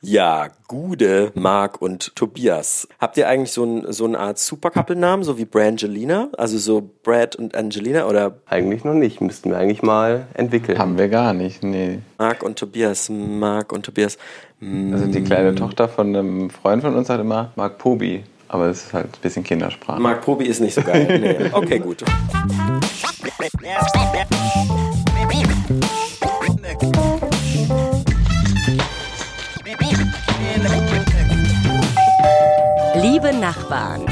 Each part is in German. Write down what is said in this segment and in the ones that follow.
Ja, Gude, Marc und Tobias. Habt ihr eigentlich so, ein, so eine Art Supercouple-Namen, so wie Brangelina? Also so Brad und Angelina oder? Eigentlich noch nicht, müssten wir eigentlich mal entwickeln. Haben wir gar nicht, nee. Marc und Tobias, Marc und Tobias. Also die kleine Tochter von einem Freund von uns hat immer Marc Pobi. Aber es ist halt ein bisschen Kindersprache. Marc Pobi ist nicht so geil. Nee. Okay, gut. Liebe Nachbarn.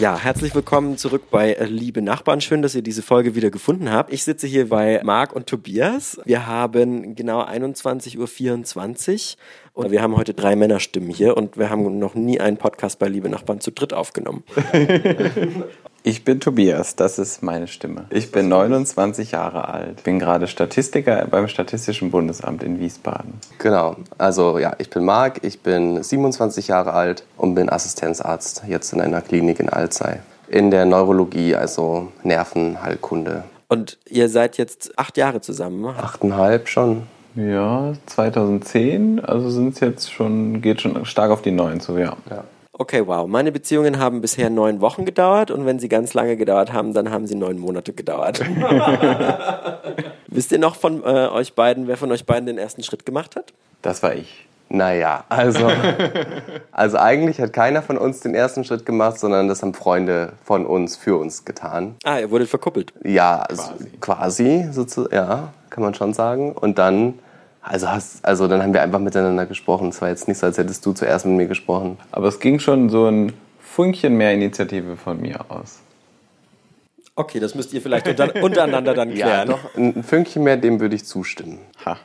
Ja, herzlich willkommen zurück bei Liebe Nachbarn. Schön, dass ihr diese Folge wieder gefunden habt. Ich sitze hier bei Marc und Tobias. Wir haben genau 21.24 Uhr und wir haben heute drei Männerstimmen hier und wir haben noch nie einen Podcast bei Liebe Nachbarn zu dritt aufgenommen. Ich bin Tobias, das ist meine Stimme. Ich bin 29 Jahre alt, bin gerade Statistiker beim Statistischen Bundesamt in Wiesbaden. Genau, also ja, ich bin Marc, ich bin 27 Jahre alt und bin Assistenzarzt jetzt in einer Klinik in Alzey. In der Neurologie, also Nervenheilkunde. Und ihr seid jetzt acht Jahre zusammen? Achteinhalb schon. Ja, 2010, also sind es jetzt schon, geht schon stark auf die neun zu, ja. Ja. Okay, wow. Meine Beziehungen haben bisher neun Wochen gedauert und wenn sie ganz lange gedauert haben, dann haben sie neun Monate gedauert. Wisst ihr noch von äh, euch beiden, wer von euch beiden den ersten Schritt gemacht hat? Das war ich. Naja, also, also eigentlich hat keiner von uns den ersten Schritt gemacht, sondern das haben Freunde von uns für uns getan. Ah, ihr wurdet verkuppelt. Ja, also quasi, sozusagen, ja, kann man schon sagen. Und dann, also, hast, also dann haben wir einfach miteinander gesprochen. Es war jetzt nicht so, als hättest du zuerst mit mir gesprochen. Aber es ging schon so ein Funkchen mehr Initiative von mir aus. Okay, das müsst ihr vielleicht unter, untereinander dann Ja, klären. doch, ein Fünkchen mehr, dem würde ich zustimmen. Ha.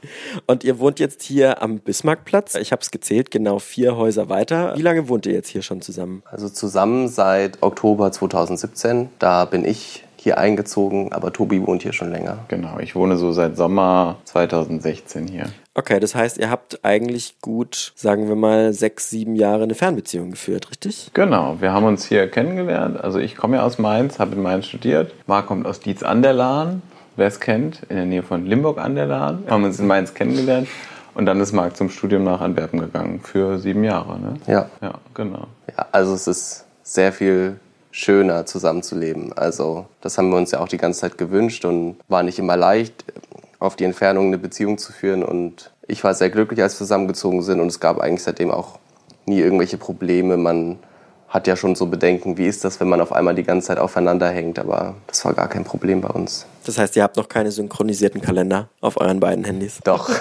Und ihr wohnt jetzt hier am Bismarckplatz. Ich habe es gezählt, genau vier Häuser weiter. Wie lange wohnt ihr jetzt hier schon zusammen? Also zusammen seit Oktober 2017. Da bin ich hier eingezogen, aber Tobi wohnt hier schon länger. Genau, ich wohne so seit Sommer 2016 hier. Okay, das heißt, ihr habt eigentlich gut, sagen wir mal, sechs, sieben Jahre eine Fernbeziehung geführt, richtig? Genau, wir haben uns hier kennengelernt. Also ich komme ja aus Mainz, habe in Mainz studiert. Marc kommt aus Dietz an der Lahn, wer es kennt, in der Nähe von Limburg an der Lahn. Haben uns in Mainz kennengelernt. Und dann ist Marc zum Studium nach Antwerpen gegangen für sieben Jahre. Ne? Ja. Ja, genau. Ja, also es ist sehr viel schöner zusammenzuleben. Also das haben wir uns ja auch die ganze Zeit gewünscht und war nicht immer leicht, auf die Entfernung eine Beziehung zu führen. Und ich war sehr glücklich, als wir zusammengezogen sind und es gab eigentlich seitdem auch nie irgendwelche Probleme. Man hat ja schon so Bedenken, wie ist das, wenn man auf einmal die ganze Zeit aufeinander hängt, aber das war gar kein Problem bei uns. Das heißt, ihr habt noch keine synchronisierten Kalender auf euren beiden Handys. Doch.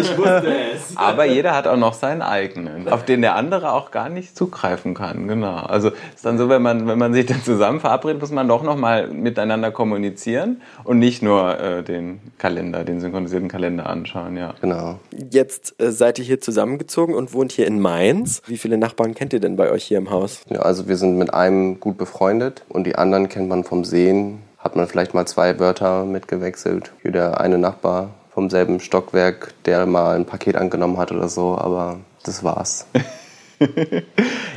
Ich wusste es. Aber jeder hat auch noch seinen eigenen, auf den der andere auch gar nicht zugreifen kann. Genau. Also ist dann so, wenn man, wenn man sich dann zusammen verabredet, muss man doch noch mal miteinander kommunizieren und nicht nur äh, den Kalender, den synchronisierten Kalender anschauen. Ja. Genau. Jetzt äh, seid ihr hier zusammengezogen und wohnt hier in Mainz. Wie viele Nachbarn kennt ihr denn bei euch hier im Haus? Ja, also wir sind mit einem gut befreundet und die anderen kennt man vom Sehen. Hat man vielleicht mal zwei Wörter mitgewechselt. Hier der eine Nachbar vom selben Stockwerk, der mal ein Paket angenommen hat oder so, aber das war's.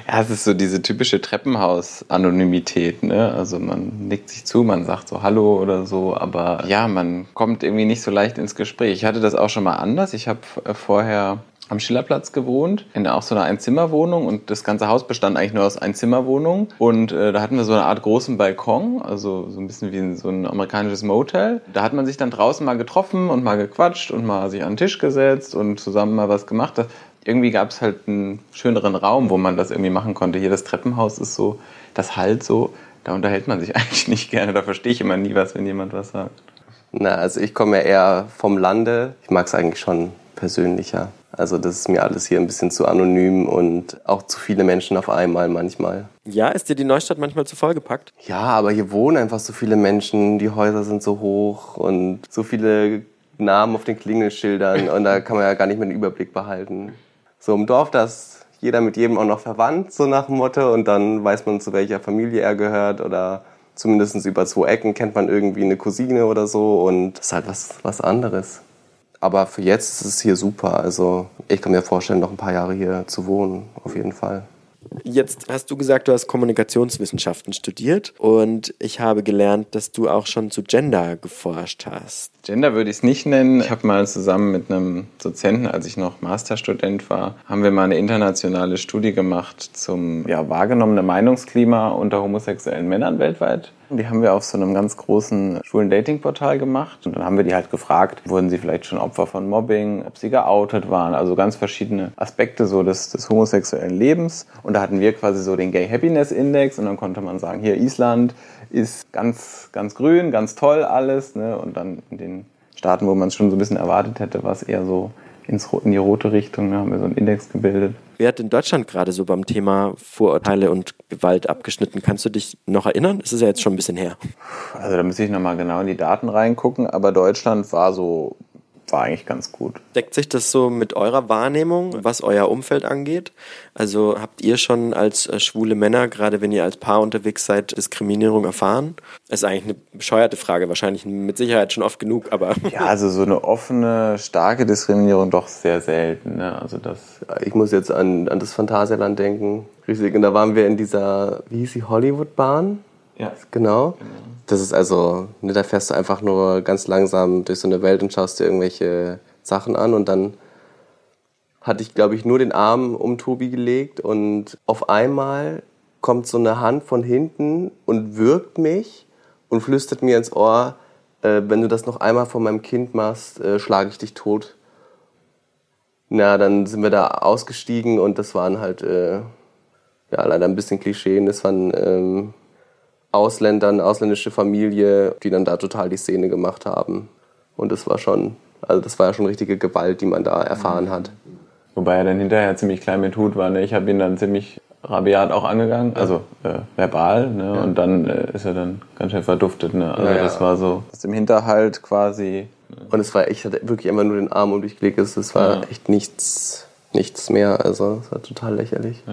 Ja, es ist so diese typische Treppenhaus-Anonymität, ne? Also man nickt sich zu, man sagt so Hallo oder so, aber ja, man kommt irgendwie nicht so leicht ins Gespräch. Ich hatte das auch schon mal anders. Ich habe vorher am Schillerplatz gewohnt, in auch so einer Einzimmerwohnung und das ganze Haus bestand eigentlich nur aus Einzimmerwohnungen und äh, da hatten wir so eine Art großen Balkon, also so ein bisschen wie so ein amerikanisches Motel. Da hat man sich dann draußen mal getroffen und mal gequatscht und mal sich an den Tisch gesetzt und zusammen mal was gemacht. Das, irgendwie gab es halt einen schöneren Raum, wo man das irgendwie machen konnte. Hier das Treppenhaus ist so, das halt so, da unterhält man sich eigentlich nicht gerne. Da verstehe ich immer nie was, wenn jemand was sagt. Na, also ich komme ja eher vom Lande. Ich mag es eigentlich schon persönlicher. Also das ist mir alles hier ein bisschen zu anonym und auch zu viele Menschen auf einmal manchmal. Ja, ist dir die Neustadt manchmal zu vollgepackt? Ja, aber hier wohnen einfach so viele Menschen, die Häuser sind so hoch und so viele Namen auf den Klingelschildern und da kann man ja gar nicht mehr den Überblick behalten. So im Dorf, da ist jeder mit jedem auch noch verwandt, so nach dem Motto, und dann weiß man, zu welcher Familie er gehört oder zumindest über zwei Ecken kennt man irgendwie eine Cousine oder so und das ist halt was, was anderes. Aber für jetzt ist es hier super. Also ich kann mir vorstellen, noch ein paar Jahre hier zu wohnen, auf jeden Fall. Jetzt hast du gesagt, du hast Kommunikationswissenschaften studiert und ich habe gelernt, dass du auch schon zu Gender geforscht hast. Gender würde ich es nicht nennen. Ich habe mal zusammen mit einem Dozenten, als ich noch Masterstudent war, haben wir mal eine internationale Studie gemacht zum ja, wahrgenommenen Meinungsklima unter homosexuellen Männern weltweit. Die haben wir auf so einem ganz großen schwulen Dating-Portal gemacht. Und dann haben wir die halt gefragt, wurden sie vielleicht schon Opfer von Mobbing, ob sie geoutet waren, also ganz verschiedene Aspekte so des, des homosexuellen Lebens. Und da hatten wir quasi so den Gay Happiness Index und dann konnte man sagen, hier Island ist ganz, ganz grün, ganz toll alles. Ne? Und dann in den Staaten, wo man es schon so ein bisschen erwartet hätte, war es eher so ins, in die rote Richtung. Da haben wir so einen Index gebildet. Wer hat in Deutschland gerade so beim Thema Vorurteile und Gewalt abgeschnitten? Kannst du dich noch erinnern? Es ist ja jetzt schon ein bisschen her. Also da müsste ich nochmal genau in die Daten reingucken, aber Deutschland war so war eigentlich ganz gut. Deckt sich das so mit eurer Wahrnehmung, was euer Umfeld angeht? Also habt ihr schon als äh, schwule Männer, gerade wenn ihr als Paar unterwegs seid, Diskriminierung erfahren? Das ist eigentlich eine bescheuerte Frage, wahrscheinlich mit Sicherheit schon oft genug, aber. Ja, also so eine offene, starke Diskriminierung doch sehr selten. Ne? Also das ich muss jetzt an, an das Phantasialand denken. Richtig, und da waren wir in dieser, wie hieß die, Hollywood-Bahn? Ja. Genau. genau. Das ist also, ne, da fährst du einfach nur ganz langsam durch so eine Welt und schaust dir irgendwelche Sachen an und dann hatte ich, glaube ich, nur den Arm um Tobi gelegt und auf einmal kommt so eine Hand von hinten und wirkt mich und flüstert mir ins Ohr, äh, wenn du das noch einmal vor meinem Kind machst, äh, schlage ich dich tot. Na, dann sind wir da ausgestiegen und das waren halt, äh, ja, leider ein bisschen Klischee. Das waren ähm, Ausländer, eine ausländische Familie, die dann da total die Szene gemacht haben. Und das war schon, also das war ja schon richtige Gewalt, die man da erfahren hat. Wobei er dann hinterher ziemlich klein mit Hut war. Ne? Ich habe ihn dann ziemlich rabiat auch angegangen, also äh, verbal. Ne? Ja. Und dann äh, ist er dann ganz schön verduftet. Ne? Also ja, das war so aus dem Hinterhalt quasi. Und es war, ich hatte wirklich immer nur den Arm um dich gelegt. Es war echt nichts, nichts mehr. Also es war total lächerlich.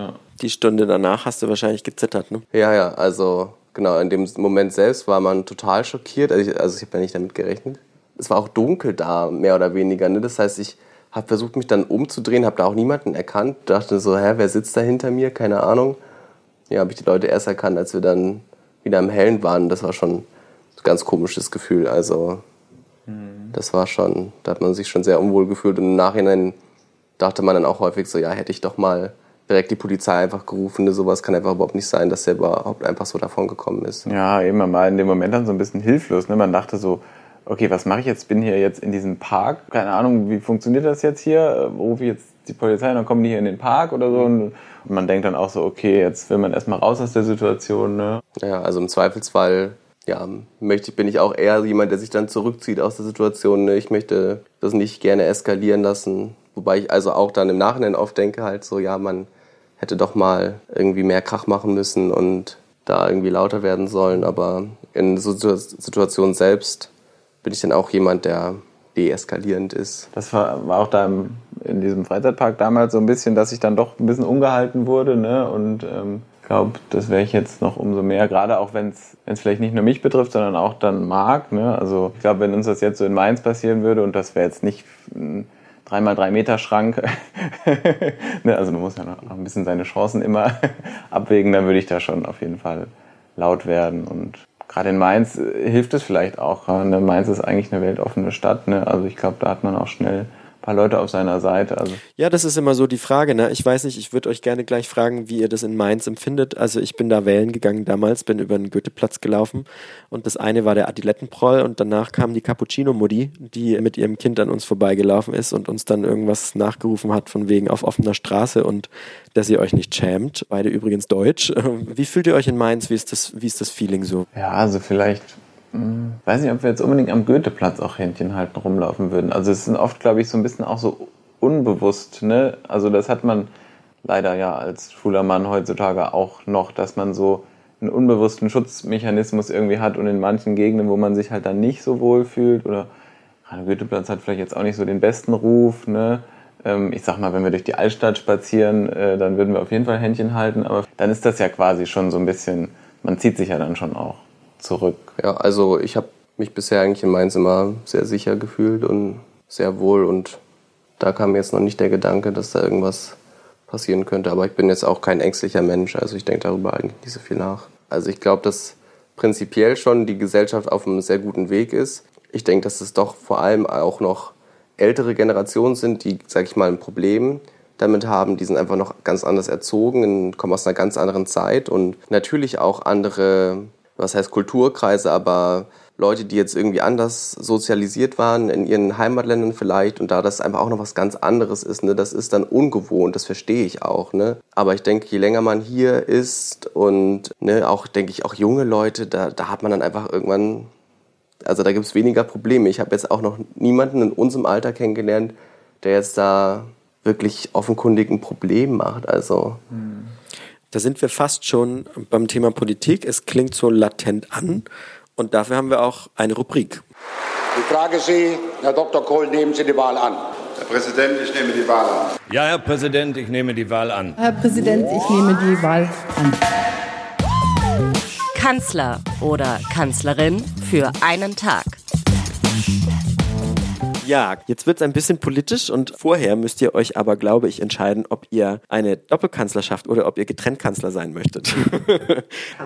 Die Stunde danach hast du wahrscheinlich gezittert, ne? Ja, ja. Also genau, in dem Moment selbst war man total schockiert. Also ich, also ich habe ja nicht damit gerechnet. Es war auch dunkel da, mehr oder weniger. Ne? Das heißt, ich habe versucht, mich dann umzudrehen, habe da auch niemanden erkannt. Dachte so, hä, wer sitzt da hinter mir? Keine Ahnung. Ja, habe ich die Leute erst erkannt, als wir dann wieder im Hellen waren. Das war schon ein ganz komisches Gefühl. Also, mhm. das war schon, da hat man sich schon sehr unwohl gefühlt. Und im Nachhinein dachte man dann auch häufig so, ja, hätte ich doch mal direkt die Polizei einfach gerufen. Ne? Sowas kann einfach überhaupt nicht sein, dass der überhaupt einfach so davon gekommen ist. Ja, eben mal in dem Moment dann so ein bisschen hilflos. Ne? Man dachte so, okay, was mache ich jetzt? Bin hier jetzt in diesem Park. Keine Ahnung, wie funktioniert das jetzt hier? Rufe ich jetzt die Polizei und dann kommen die hier in den Park oder so? Und man denkt dann auch so, okay, jetzt will man erstmal raus aus der Situation. Ne? Ja, also im Zweifelsfall ja, möchte, bin ich auch eher jemand, der sich dann zurückzieht aus der Situation. Ne? Ich möchte das nicht gerne eskalieren lassen. Wobei ich also auch dann im Nachhinein oft denke halt so, ja, man hätte doch mal irgendwie mehr Krach machen müssen und da irgendwie lauter werden sollen. Aber in so Situationen selbst bin ich dann auch jemand, der deeskalierend ist. Das war, war auch da im, in diesem Freizeitpark damals so ein bisschen, dass ich dann doch ein bisschen ungehalten wurde. Ne? Und ähm, glaube, das wäre ich jetzt noch umso mehr, gerade auch wenn es vielleicht nicht nur mich betrifft, sondern auch dann Marc. Ne? Also ich glaube, wenn uns das jetzt so in Mainz passieren würde und das wäre jetzt nicht ein 3x3 Meter Schrank, ne? also man muss ja noch ein bisschen seine Chancen immer abwägen, dann würde ich da schon auf jeden Fall laut werden und gerade in Mainz äh, hilft es vielleicht auch. Ne? Mainz ist eigentlich eine weltoffene Stadt. Ne? Also ich glaube, da hat man auch schnell paar Leute auf seiner Seite. Also. Ja, das ist immer so die Frage. Ne? Ich weiß nicht, ich würde euch gerne gleich fragen, wie ihr das in Mainz empfindet. Also ich bin da wählen gegangen damals, bin über den Goetheplatz gelaufen und das eine war der Adilettenproll und danach kam die Cappuccino-Muddi, die mit ihrem Kind an uns vorbeigelaufen ist und uns dann irgendwas nachgerufen hat von wegen auf offener Straße und dass ihr euch nicht schämt. Beide übrigens deutsch. Wie fühlt ihr euch in Mainz? Wie ist das, wie ist das Feeling so? Ja, also vielleicht hm, weiß nicht, ob wir jetzt unbedingt am Goetheplatz auch Händchen halten rumlaufen würden. Also es sind oft, glaube ich, so ein bisschen auch so unbewusst. Ne? Also das hat man leider ja als schwuler Mann heutzutage auch noch, dass man so einen unbewussten Schutzmechanismus irgendwie hat und in manchen Gegenden, wo man sich halt dann nicht so wohl fühlt oder Goetheplatz hat vielleicht jetzt auch nicht so den besten Ruf. Ne? Ähm, ich sag mal, wenn wir durch die Altstadt spazieren, äh, dann würden wir auf jeden Fall Händchen halten, aber dann ist das ja quasi schon so ein bisschen, man zieht sich ja dann schon auch zurück? Ja, also ich habe mich bisher eigentlich in Mainz immer sehr sicher gefühlt und sehr wohl und da kam jetzt noch nicht der Gedanke, dass da irgendwas passieren könnte. Aber ich bin jetzt auch kein ängstlicher Mensch, also ich denke darüber eigentlich nicht so viel nach. Also ich glaube, dass prinzipiell schon die Gesellschaft auf einem sehr guten Weg ist. Ich denke, dass es doch vor allem auch noch ältere Generationen sind, die, sag ich mal, ein Problem damit haben. Die sind einfach noch ganz anders erzogen, kommen aus einer ganz anderen Zeit und natürlich auch andere, was heißt Kulturkreise, aber Leute, die jetzt irgendwie anders sozialisiert waren in ihren Heimatländern vielleicht und da das einfach auch noch was ganz anderes ist, ne, das ist dann ungewohnt, das verstehe ich auch, ne. Aber ich denke, je länger man hier ist und ne, auch, denke ich, auch junge Leute, da, da hat man dann einfach irgendwann, also da gibt es weniger Probleme. Ich habe jetzt auch noch niemanden in unserem Alter kennengelernt, der jetzt da wirklich offenkundig ein Problem macht, also. Da sind wir fast schon beim Thema Politik. Es klingt so latent an. Und dafür haben wir auch eine Rubrik. Ich frage Sie, Herr Dr. Kohl, nehmen Sie die Wahl an? Herr Präsident, ich nehme die Wahl an. Ja, Herr Präsident, ich nehme die Wahl an. Herr Präsident, ich nehme die Wahl an. Kanzler oder Kanzlerin für einen Tag. Ja, jetzt wird es ein bisschen politisch und vorher müsst ihr euch aber, glaube ich, entscheiden, ob ihr eine Doppelkanzlerschaft oder ob ihr getrennt Kanzler sein möchtet.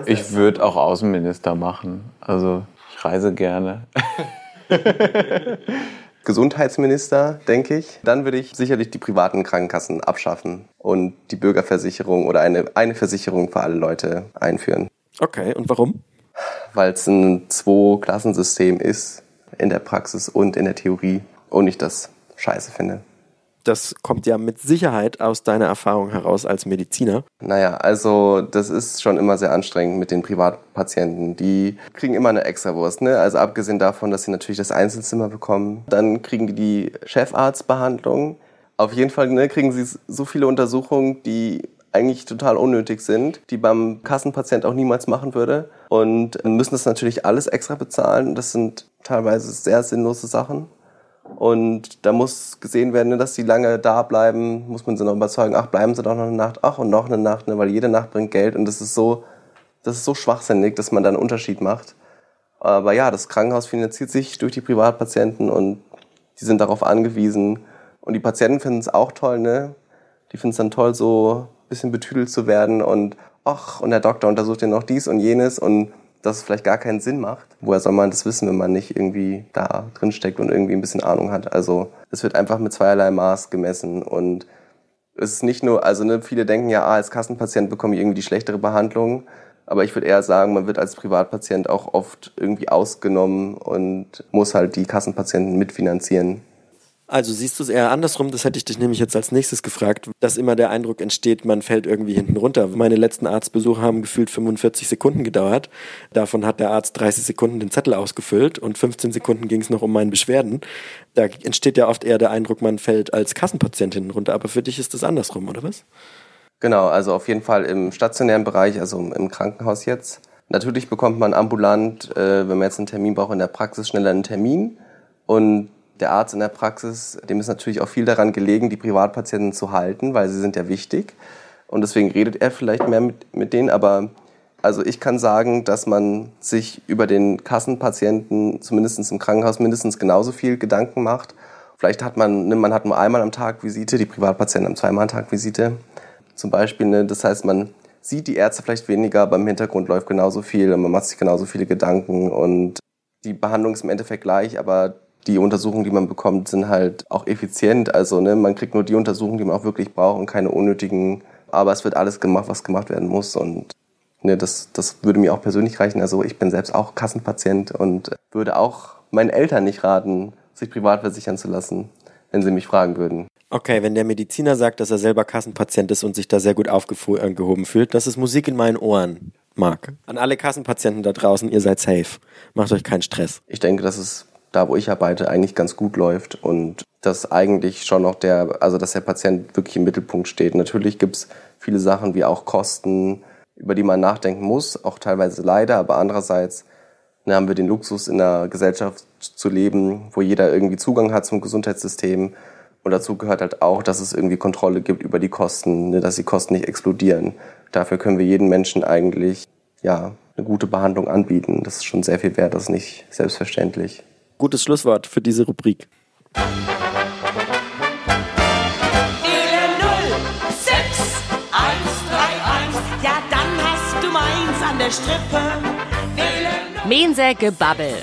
Ich würde auch Außenminister machen. Also ich reise gerne. Gesundheitsminister, denke ich. Dann würde ich sicherlich die privaten Krankenkassen abschaffen und die Bürgerversicherung oder eine, eine Versicherung für alle Leute einführen. Okay, und warum? Weil es ein Zwei-Klassensystem ist in der Praxis und in der Theorie und ich das scheiße finde. Das kommt ja mit Sicherheit aus deiner Erfahrung heraus als Mediziner. Naja, also das ist schon immer sehr anstrengend mit den Privatpatienten. Die kriegen immer eine Extrawurst, ne? Also abgesehen davon, dass sie natürlich das Einzelzimmer bekommen. Dann kriegen die die Chefarztbehandlung. Auf jeden Fall ne, kriegen sie so viele Untersuchungen, die eigentlich total unnötig sind, die beim Kassenpatient auch niemals machen würde. Und müssen das natürlich alles extra bezahlen. Das sind teilweise sehr sinnlose Sachen. Und da muss gesehen werden, ne, dass die lange da bleiben, muss man sie noch überzeugen, ach, bleiben sie doch noch eine Nacht, ach, und noch eine Nacht, ne, weil jede Nacht bringt Geld und das ist so, das ist so schwachsinnig, dass man da einen Unterschied macht. Aber ja, das Krankenhaus finanziert sich durch die Privatpatienten und die sind darauf angewiesen. Und die Patienten finden es auch toll, ne? Die finden es dann toll, so ein bisschen betüdelt zu werden und ach, und der Doktor untersucht ja noch dies und jenes und dass es vielleicht gar keinen Sinn macht. Woher soll man das wissen, wenn man nicht irgendwie da drin steckt und irgendwie ein bisschen Ahnung hat? Also es wird einfach mit zweierlei Maß gemessen und es ist nicht nur, also ne, viele denken ja, ah, als Kassenpatient bekomme ich irgendwie die schlechtere Behandlung. Aber ich würde eher sagen, man wird als Privatpatient auch oft irgendwie ausgenommen und muss halt die Kassenpatienten mitfinanzieren. Also siehst du es eher andersrum, das hätte ich dich nämlich jetzt als nächstes gefragt, dass immer der Eindruck entsteht, man fällt irgendwie hinten runter. Meine letzten Arztbesuche haben gefühlt 45 Sekunden gedauert. Davon hat der Arzt 30 Sekunden den Zettel ausgefüllt und 15 Sekunden ging es noch um meine Beschwerden. Da entsteht ja oft eher der Eindruck, man fällt als Kassenpatient hinten runter, aber für dich ist das andersrum, oder was? Genau, also auf jeden Fall im stationären Bereich, also im Krankenhaus jetzt. Natürlich bekommt man ambulant, äh, wenn man jetzt einen Termin braucht, in der Praxis schneller einen Termin. Und der Arzt in der Praxis, dem ist natürlich auch viel daran gelegen, die Privatpatienten zu halten, weil sie sind ja wichtig. Und deswegen redet er vielleicht mehr mit, mit denen. Aber also ich kann sagen, dass man sich über den Kassenpatienten, zumindest im Krankenhaus, mindestens genauso viel Gedanken macht. Vielleicht hat man, man hat nur einmal am Tag Visite, die Privatpatienten haben zweimal am Tag Visite. Zum Beispiel, ne, das heißt, man sieht die Ärzte vielleicht weniger, aber im Hintergrund läuft genauso viel und man macht sich genauso viele Gedanken und die Behandlung ist im Endeffekt gleich, aber die Untersuchungen, die man bekommt, sind halt auch effizient. Also ne, man kriegt nur die Untersuchungen, die man auch wirklich braucht und keine unnötigen. Aber es wird alles gemacht, was gemacht werden muss. Und ne, das, das würde mir auch persönlich reichen. Also ich bin selbst auch Kassenpatient und würde auch meinen Eltern nicht raten, sich privat versichern zu lassen, wenn sie mich fragen würden. Okay, wenn der Mediziner sagt, dass er selber Kassenpatient ist und sich da sehr gut aufgehoben fühlt, das ist Musik in meinen Ohren, Marc. An alle Kassenpatienten da draußen, ihr seid safe. Macht euch keinen Stress. Ich denke, dass es da, wo ich arbeite, eigentlich ganz gut läuft und dass eigentlich schon noch der, also dass der Patient wirklich im Mittelpunkt steht. Natürlich gibt's viele Sachen wie auch Kosten, über die man nachdenken muss, auch teilweise leider, aber andererseits ne, haben wir den Luxus, in einer Gesellschaft zu leben, wo jeder irgendwie Zugang hat zum Gesundheitssystem. Und dazu gehört halt auch, dass es irgendwie Kontrolle gibt über die Kosten, ne, dass die Kosten nicht explodieren. Dafür können wir jedem Menschen eigentlich ja, eine gute Behandlung anbieten. Das ist schon sehr viel wert, das ist nicht selbstverständlich gutes Schlusswort für diese Rubrik. der Strippe. Mense Gebabbel.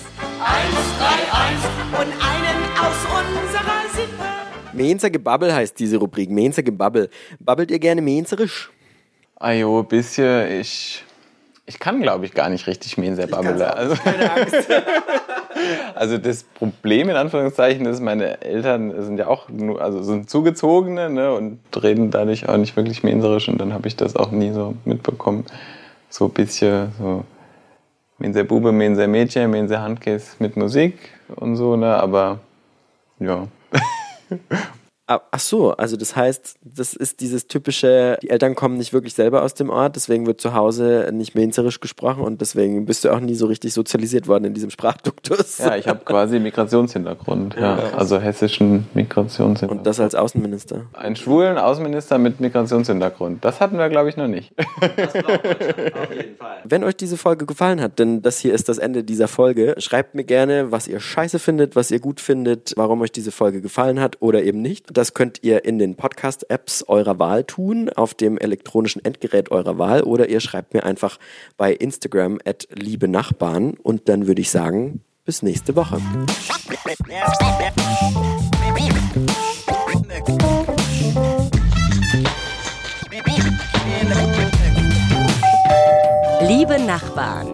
131 und einen aus unserer Sippe. Menser Gebabbel heißt diese Rubrik. Menser Gebabbel. Babbelt ihr gerne menzerisch? Ajo, ah, bisschen. Ich ich kann glaube ich gar nicht richtig Menser babbeln. Also, also das Problem in Anführungszeichen ist, meine Eltern sind ja auch nur, also sind Zugezogene ne, und reden dadurch auch nicht wirklich Menserisch und dann habe ich das auch nie so mitbekommen. So ein bisschen so Menser Bube, Menser Mädchen, Menser Handkäse mit Musik und so, ne, aber ja. Ah, Ach so, also das heißt, das ist dieses typische, die Eltern kommen nicht wirklich selber aus dem Ort, deswegen wird zu Hause nicht menzerisch gesprochen und deswegen bist du auch nie so richtig sozialisiert worden in diesem Sprachduktus. Ja, ich habe quasi Migrationshintergrund, ja, also hessischen Migrationshintergrund. Und das als Außenminister. Einen schwulen Außenminister mit Migrationshintergrund. Das hatten wir, glaube ich, noch nicht. Wenn euch diese Folge gefallen hat, denn das hier ist das Ende dieser Folge, schreibt mir gerne, was ihr scheiße findet, was ihr gut findet, warum euch diese Folge gefallen hat oder eben nicht. Das könnt ihr in den Podcast-Apps eurer Wahl tun, auf dem elektronischen Endgerät eurer Wahl oder ihr schreibt mir einfach bei Instagram at liebe Nachbarn und dann würde ich sagen, bis nächste Woche. Liebe Nachbarn.